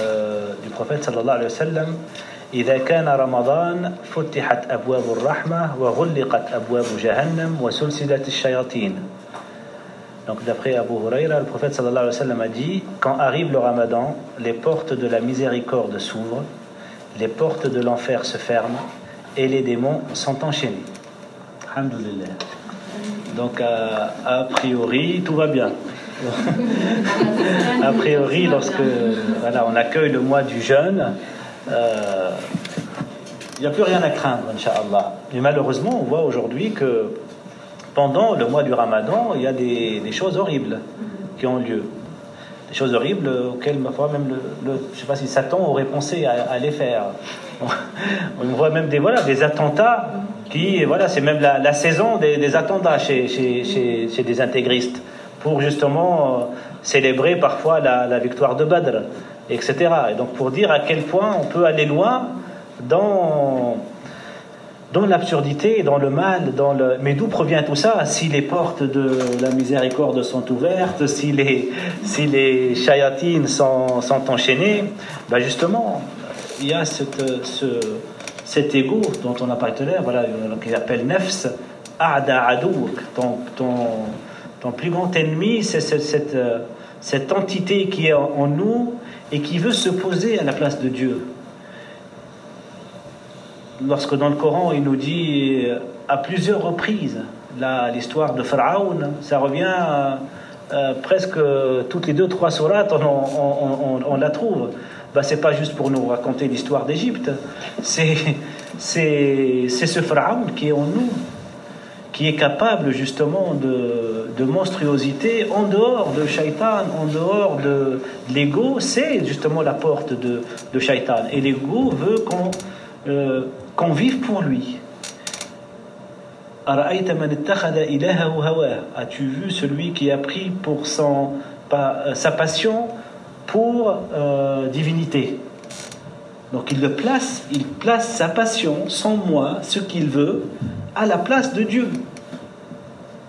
euh, du prophète sallallahu alayhi wa sallam إذا كان رمضان فتحت أبواب الرحمة وغلقت أبواب جهنم وسلسلة الشياطين Donc d'après Abu Huraira, le prophète sallallahu alayhi wa sallam a dit Quand arrive le ramadan, les portes de la miséricorde s'ouvrent, les portes de l'enfer se ferment et les démons sont enchaînés. Alhamdulillah. Donc a, a priori, tout va bien. a priori, lorsque voilà, on accueille le mois du jeûne, euh, il n'y a plus rien à craindre, Inch'Allah. Mais malheureusement, on voit aujourd'hui que pendant le mois du ramadan, il y a des, choses horribles qui ont lieu. Des choses horribles auxquelles, ma foi, même le, le- je sais pas si Satan aurait pensé à, les faire. On voit même des, voilà, des attentats qui, voilà, c'est même la, saison des, attentats chez, chez des intégristes pour justement euh, célébrer parfois la, victoire de Badr, etc. Et donc pour dire à quel point on peut aller loin dans, dans l'absurdité, dans le mal, dans le... mais d'où provient tout ça? Si les portes de la miséricorde sont ouvertes, si les, si les chayatines sont, enchaînées, ben justement, il y a cette, ce, cet ego dont on a parlé tout à l'heure, voilà, qu'il appelle nefs, a'da adouk, ton, ton, ton plus grand ennemi, c'est euh, cette entité qui est en, nous et qui veut se poser à la place de Dieu. Lorsque dans le Coran il nous dit euh, à plusieurs reprises l'histoire de Pharaon, ça revient euh, presque toutes les deux trois sourates, on, la trouve. Bah, c'est pas juste pour nous raconter l'histoire d'Égypte, c'est ce Pharaon qui est en nous, qui est capable justement de, monstruosité en dehors de Shaitan, en dehors de, l'ego, c'est justement la porte de, de Shaitan. Et l'ego veut qu'on euh, vive pour lui. As-tu vu celui qui a pris pour euh, sa passion pour euh, divinité? Donc il le place, il place sa passion, son moi, ce qu'il veut, à la place de Dieu.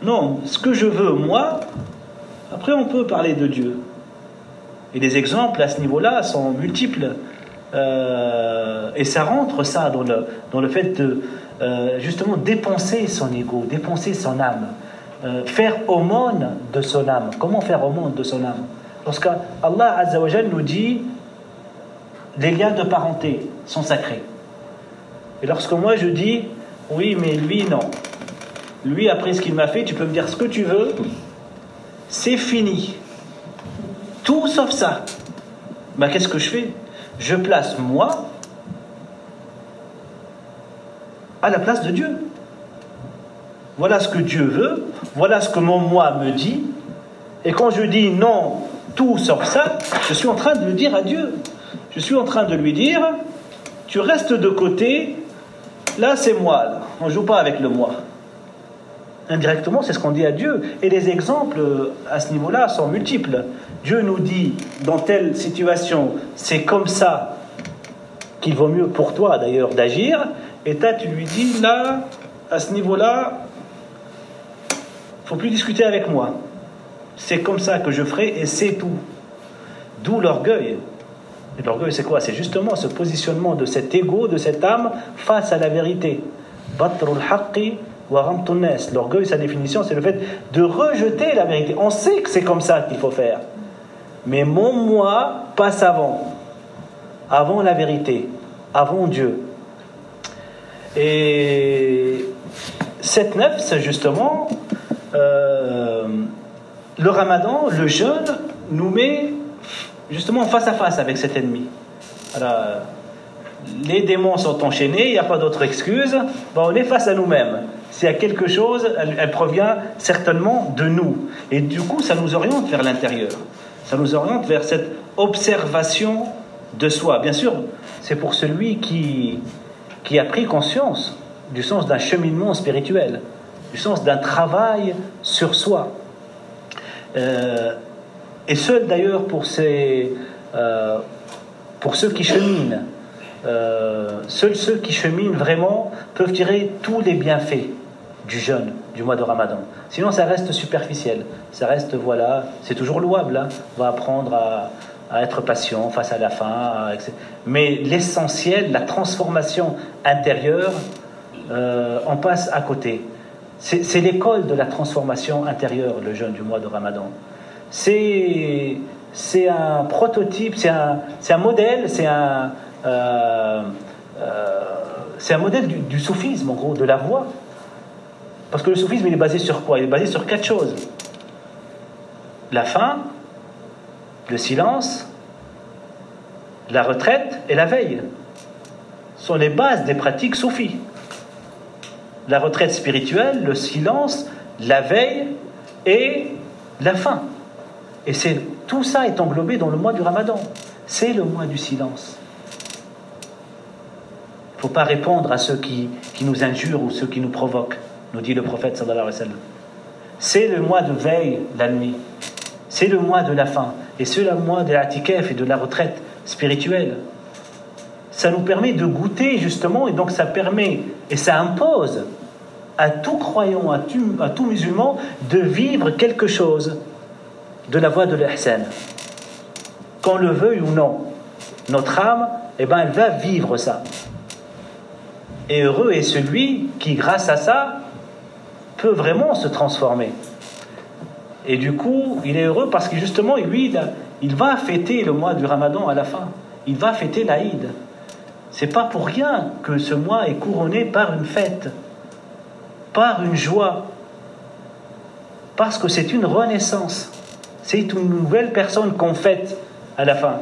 Non, ce que je veux, moi, après on peut parler de Dieu. Et les exemples à ce niveau-là sont multiples. Euh, et ça rentre ça dans le, dans le fait de euh, justement dépenser son ego, dépenser son âme, euh, faire aumône de son âme. Comment faire aumône de son âme? Lorsque Allah Azzawajal nous dit les liens de parenté sont sacrés. Et lorsque moi je dis oui, mais lui non. Lui, après ce qu'il m'a fait, tu peux me dire ce que tu veux, c'est fini. Tout sauf ça. Ben, qu'est-ce que je fais? Je place moi à la place de Dieu. Voilà ce que Dieu veut, voilà ce que mon moi me dit. Et quand je dis non, tout sauf ça, je suis en train de le dire à Dieu. Je suis en train de lui dire, tu restes de côté, là c'est moi, on ne joue pas avec le moi. Indirectement, c'est ce qu'on dit à Dieu. Et les exemples euh, à ce niveau-là sont multiples. Dieu nous dit, dans telle situation, c'est comme ça qu'il vaut mieux pour toi d'ailleurs d'agir. Et toi, tu lui dis, là, à ce niveau-là, faut plus discuter avec moi. C'est comme ça que je ferai et c'est tout. D'où l'orgueil. L'orgueil, c'est quoi? C'est justement ce positionnement de cet ego, de cette âme face à la vérité. L'orgueil, sa définition, c'est le fait de rejeter la vérité. On sait que c'est comme ça qu'il faut faire. Mais mon moi passe avant. Avant la vérité. Avant Dieu. Et cette nefs, justement, euh, le ramadan, le jeûne, nous met justement face à face avec cet ennemi. Alors, les démons sont enchaînés, il n'y a pas d'autre excuse, ben, on est face à nous-mêmes. S'il y a quelque chose, elle, elle provient certainement de nous. Et du coup, ça nous oriente vers l'intérieur. Ça nous oriente vers cette observation de soi. Bien sûr, c'est pour celui qui, qui a pris conscience du sens d'un cheminement spirituel, du sens d'un travail sur soi. Euh, et seul d'ailleurs pour, euh, pour ceux qui cheminent, euh, seuls ceux qui cheminent vraiment peuvent tirer tous les bienfaits du jeûne, du mois de Ramadan. Sinon, ça reste superficiel. Ça reste, voilà, c'est toujours louable. hein. On va apprendre à, à être patient face à la faim. Mais l'essentiel, la transformation intérieure, euh, on passe à côté. C'est l'école de la transformation intérieure, le jeûne du mois de Ramadan. C'est un prototype, c'est un, modèle, c'est un, euh, euh, modèle du, soufisme, en gros, de la voie. Parce que le soufisme, il est basé sur quoi? Il est basé sur quatre choses. La faim, le silence, la retraite et la veille sont les bases des pratiques soufis. La retraite spirituelle, le silence, la veille et la faim. Et c'est tout ça est englobé dans le mois du Ramadan. C'est le mois du silence. Il ne faut pas répondre à ceux qui, nous injurent ou ceux qui nous provoquent, nous dit le prophète sallallahu alayhi wa sallam. C'est le mois de veille, la nuit. C'est le mois de la faim. Et c'est le mois de la et de la retraite spirituelle. Ça nous permet de goûter justement, et donc ça permet, et ça impose à tout croyant, à tout, à tout musulman, de vivre quelque chose de la voie de l'ihsan. Qu'on le veuille ou non, notre âme, eh ben, elle va vivre ça. Et heureux est celui qui, grâce à ça, peut vraiment se transformer. Et du coup, il est heureux parce que justement, lui, il va fêter le mois du Ramadan à la fin. Il va fêter l'Aïd. C'est pas pour rien que ce mois est couronné par une fête, par une joie, parce que c'est une renaissance. C'est une nouvelle personne qu'on fête à la fin.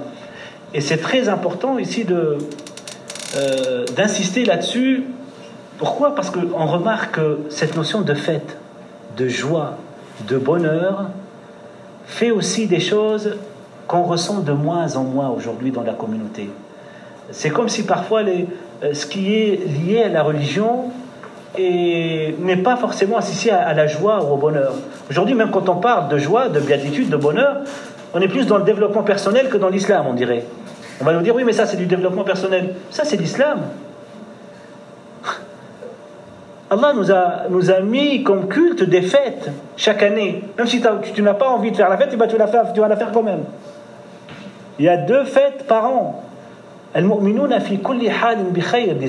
Et c'est très important ici euh, d'insister là-dessus. Pourquoi? Parce qu'on remarque cette notion de fête, de joie, de bonheur fait aussi des choses qu'on ressent de moins en moins aujourd'hui dans la communauté. C'est comme si parfois les, euh, ce qui est lié à la religion n'est pas forcément associé à, la joie ou au bonheur. Aujourd'hui, même quand on parle de joie, de béatitude, de bonheur, on est plus dans le développement personnel que dans l'islam, on dirait. On va nous dire, oui, mais ça c'est du développement personnel. Ça c'est l'islam. Allah nous a, nous a mis comme culte des fêtes chaque année. Même si tu n'as pas envie de faire la fête, eh ben, tu, vas la faire, quand même. Il y a deux fêtes par an. disait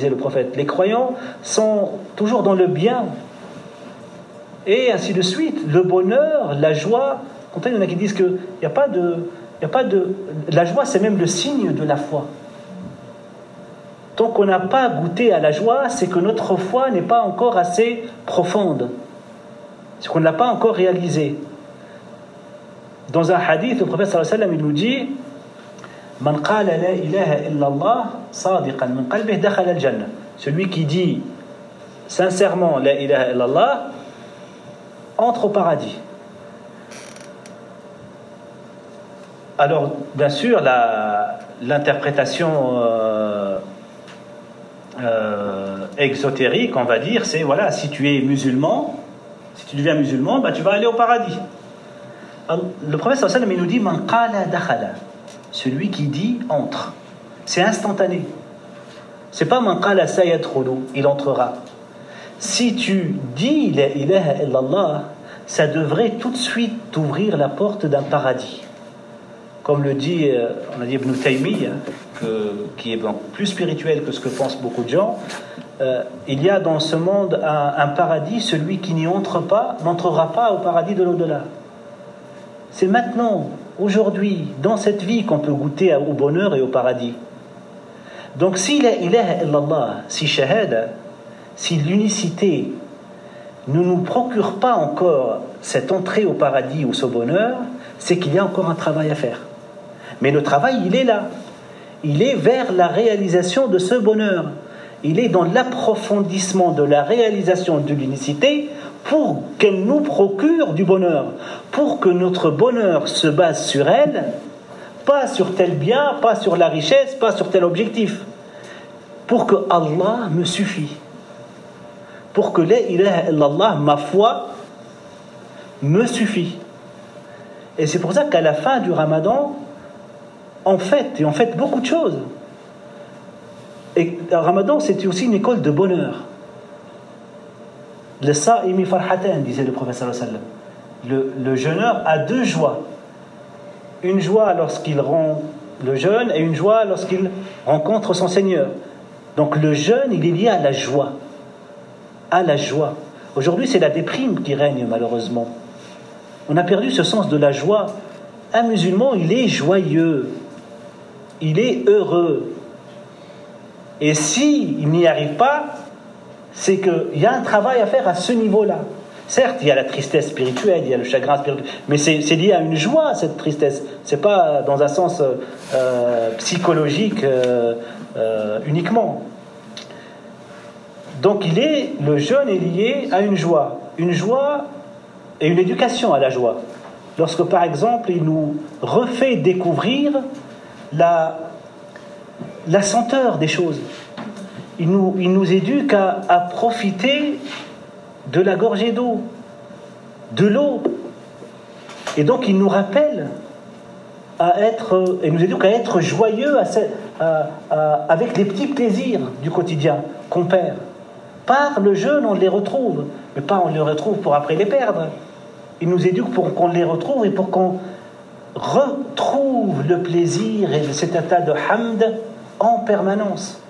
le prophète. Les croyants sont toujours dans le bien. Et ainsi de suite. Le bonheur, la joie. il y en a qui disent qu'il n'y a pas de. Il a pas de la joie, c'est même le signe de la foi. Tant qu'on n'a pas goûté à la joie, c'est que notre foi n'est pas encore assez profonde. C'est qu'on ne l'a pas encore réalisé. Dans un hadith, le prophète sallallahu alayhi wa sallam, nous dit Man qala la ilaha illallah sadiqan min qalbih dakhala al-jannah. Celui qui dit sincèrement la ilaha illallah entre au paradis. Alors, bien sûr, l'interprétation euh, euh, exotérique, on va dire, c'est voilà, si tu es musulman, si tu deviens musulman, bah, tu vas aller au paradis. le prophète sallam nous dit dakhala, celui qui dit entre. C'est instantané. C'est pas man qala il entrera. Si tu dis la ilaha illallah, ça devrait tout de suite t'ouvrir la porte d'un paradis. Comme le dit, euh, on a dit Ibn Taymiyyah, qui est plus spirituel que ce que pensent beaucoup de gens, euh, il y a dans ce monde un, paradis, celui qui n'y entre pas n'entrera pas au paradis de l'au-delà. C'est maintenant, aujourd'hui, dans cette vie qu'on peut goûter au bonheur et au paradis. Donc si la ilaha illallah, si shahada, si l'unicité ne nous procure pas encore cette entrée au paradis ou ce bonheur, c'est qu'il y a encore un travail à faire. Mais le travail, il est là il est vers la réalisation de ce bonheur. Il est dans l'approfondissement de la réalisation de l'unicité pour qu'elle nous procure du bonheur, pour que notre bonheur se base sur elle, pas sur tel bien, pas sur la richesse, pas sur tel objectif, pour que Allah me suffit, pour que la ilaha illallah, ma foi, me suffit. Et c'est pour ça qu'à la fin du ramadan, en fait, et en fait beaucoup de choses. Et le Ramadan, c'était aussi une école de bonheur. Le sa'imi farhatan, disait le professeur Le, le jeûneur a deux joies. une joie lorsqu'il rend le jeûne et une joie lorsqu'il rencontre son Seigneur. Donc le jeûne, il est lié à la joie. La joie. Aujourd'hui, c'est la déprime qui règne malheureusement. On a perdu ce sens de la joie. Un musulman, il est joyeux. Il est heureux. Et s'il il n'y arrive pas, c'est qu'il y a un travail à faire à ce niveau-là. Certes, il y a la tristesse spirituelle, il y a le chagrin spirituel, mais c'est lié à une joie, cette tristesse. C'est pas dans un sens euh, psychologique euh, euh, uniquement. Donc il est, le jeûne est lié à une joie. Une joie et une éducation à la joie. Lorsque par exemple il nous refait découvrir la, senteur des choses. Il nous, nous éduque à, à profiter de la gorgée d'eau, de l'eau. Et donc il nous rappelle à être, et nous éduque à être joyeux avec les petits plaisirs du quotidien qu'on perd. Par le jeûne, on les retrouve, mais pas on les retrouve pour après les perdre. Il nous éduque pour qu'on les retrouve et pour qu'on retrouve le plaisir et cet état de hamd en permanence.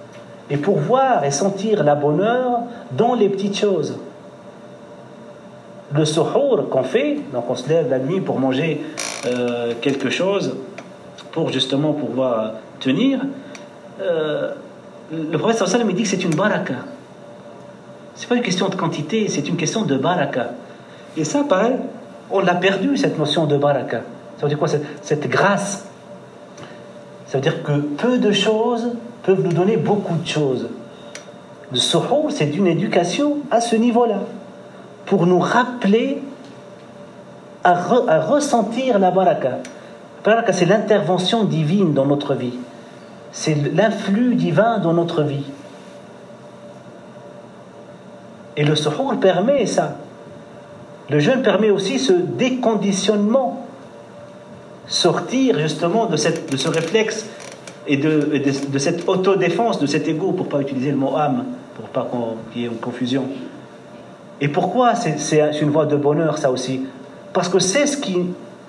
Et pour voir et sentir la bonheur dans les petites choses le suhour qu'on fait, donc on se lève la nuit pour manger euh, quelque chose, pour justement pouvoir tenir, euh, le prophète sallam dit que c'est une baraka. C'est pas une question de quantité, c'est une question de baraka. Et ça, pareil, on l'a perdu, cette notion de baraka. Ça veut dire quoi cette, grâce? Ça veut dire que peu de choses peuvent nous donner beaucoup de choses. Le suhour, c'est une éducation à ce niveau-là pour nous rappeler à, ressentir la baraka. La baraka, c'est l'intervention divine dans notre vie. C'est l'influx divin dans notre vie. Et le suhour permet ça. Le jeûne permet aussi ce déconditionnement, sortir justement de, cette, de ce réflexe et de, de, cette autodéfense, de cet ego, pour pas utiliser le mot âme, pour pas qu'il y ait une confusion. Et pourquoi c'est une voie de bonheur, ça aussi? Parce que c'est ce,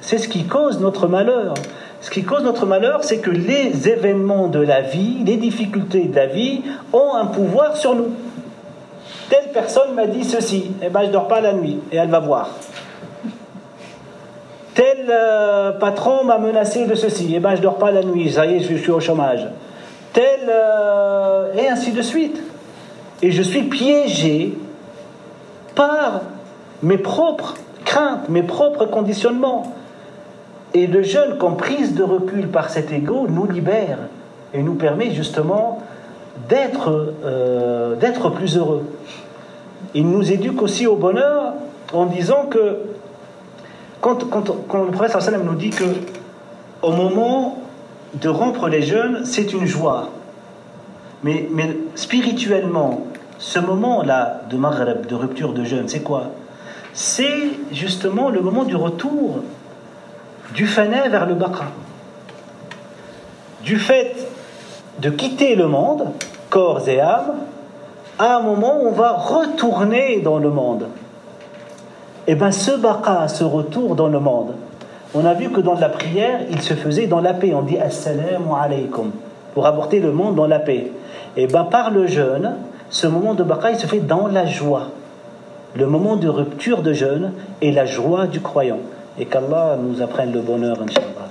ce qui cause notre malheur. Ce qui cause notre malheur, c'est que les événements de la vie, les difficultés de la vie, ont un pouvoir sur nous. Telle personne m'a dit ceci, et eh ben je dors pas la nuit, et elle va voir. Tel euh, patron m'a menacé de ceci, et eh ben je dors pas la nuit, ça y est, je, suis au chômage. Tel euh, et ainsi de suite. Et je suis piégé par mes propres craintes, mes propres conditionnements. Et le jeûne, comme prise de recul par cet ego, nous libère et nous permet justement d'être euh, d'être plus heureux. Il nous éduque aussi au bonheur en disant que quand, quand, le prophète sallam nous dit que au moment de rompre les jeûnes, c'est une joie. Mais, mais spirituellement, ce moment-là de Maghreb, de rupture de jeûne, c'est quoi? C'est justement le moment du retour du fané vers le baqa. Du fait de quitter le monde, corps et âme, à un moment où on va retourner dans le monde. Et eh bien ce baqa, ce retour dans le monde, on a vu que dans la prière, il se faisait dans la paix. On dit Assalamu alaykum pour apporter le monde dans la paix. Et eh bien par le jeûne, ce moment de bataille se fait dans la joie. Le moment de rupture de jeûne et la joie du croyant. Et qu'Allah nous apprenne le bonheur, Inch'Allah.